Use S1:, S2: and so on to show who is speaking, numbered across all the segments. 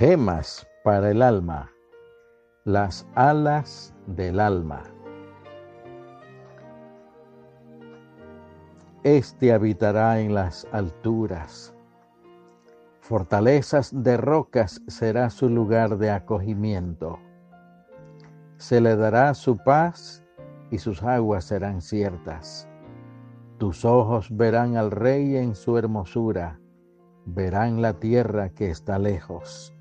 S1: Gemas para el alma, las alas del alma. Este habitará en las alturas. Fortalezas de rocas será su lugar de acogimiento. Se le dará su paz y sus aguas serán ciertas. Tus ojos verán al rey en su hermosura, verán la tierra que está lejos.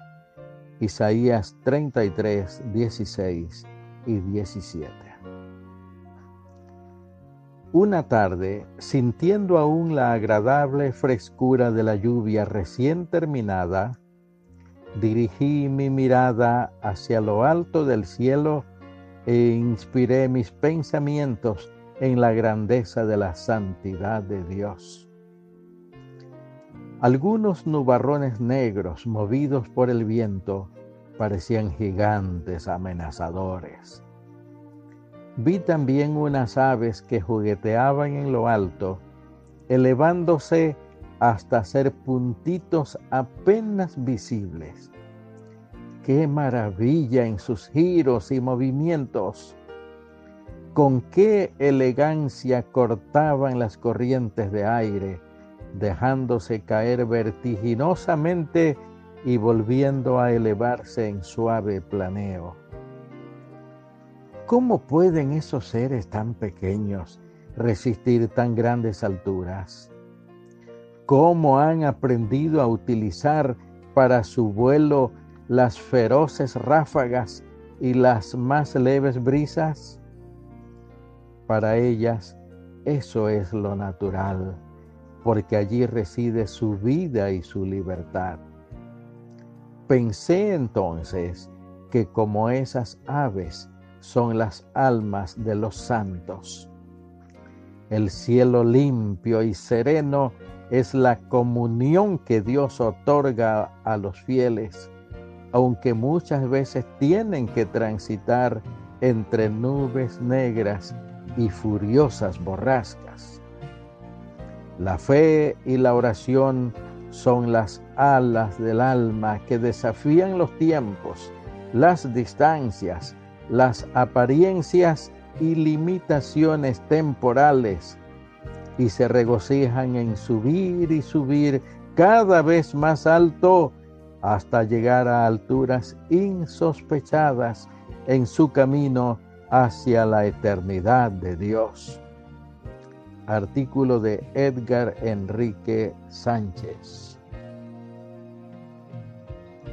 S1: Isaías 33, 16 y 17. Una tarde, sintiendo aún la agradable frescura de la lluvia recién terminada, dirigí mi mirada hacia lo alto del cielo e inspiré mis pensamientos en la grandeza de la santidad de Dios. Algunos nubarrones negros movidos por el viento parecían gigantes amenazadores Vi también unas aves que jugueteaban en lo alto, elevándose hasta ser puntitos apenas visibles. ¡Qué maravilla en sus giros y movimientos! Con qué elegancia cortaban las corrientes de aire, dejándose caer vertiginosamente y volviendo a elevarse en suave planeo. ¿Cómo pueden esos seres tan pequeños resistir tan grandes alturas? ¿Cómo han aprendido a utilizar para su vuelo las feroces ráfagas y las más leves brisas? Para ellas eso es lo natural, porque allí reside su vida y su libertad. Pensé entonces que como esas aves son las almas de los santos. El cielo limpio y sereno es la comunión que Dios otorga a los fieles, aunque muchas veces tienen que transitar entre nubes negras y furiosas borrascas. La fe y la oración son las alas del alma que desafían los tiempos, las distancias las apariencias y limitaciones temporales y se regocijan en subir y subir cada vez más alto hasta llegar a alturas insospechadas en su camino hacia la eternidad de Dios. Artículo de Edgar Enrique Sánchez.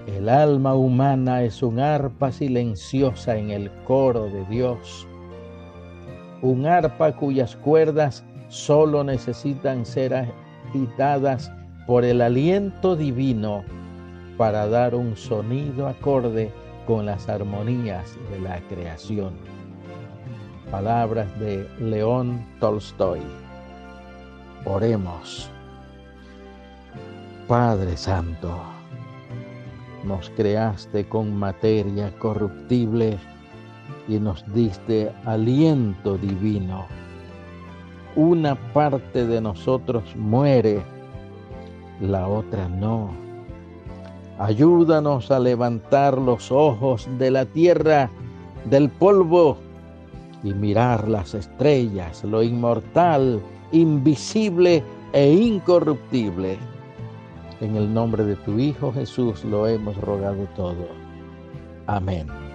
S1: El alma humana es un arpa silenciosa en el coro de Dios. Un arpa cuyas cuerdas solo necesitan ser agitadas por el aliento divino para dar un sonido acorde con las armonías de la creación. Palabras de León Tolstoy. Oremos. Padre Santo nos creaste con materia corruptible y nos diste aliento divino. Una parte de nosotros muere, la otra no. Ayúdanos a levantar los ojos de la tierra, del polvo, y mirar las estrellas, lo inmortal, invisible e incorruptible en el nombre de tu Hijo Jesús lo hemos rogado todo. Amén.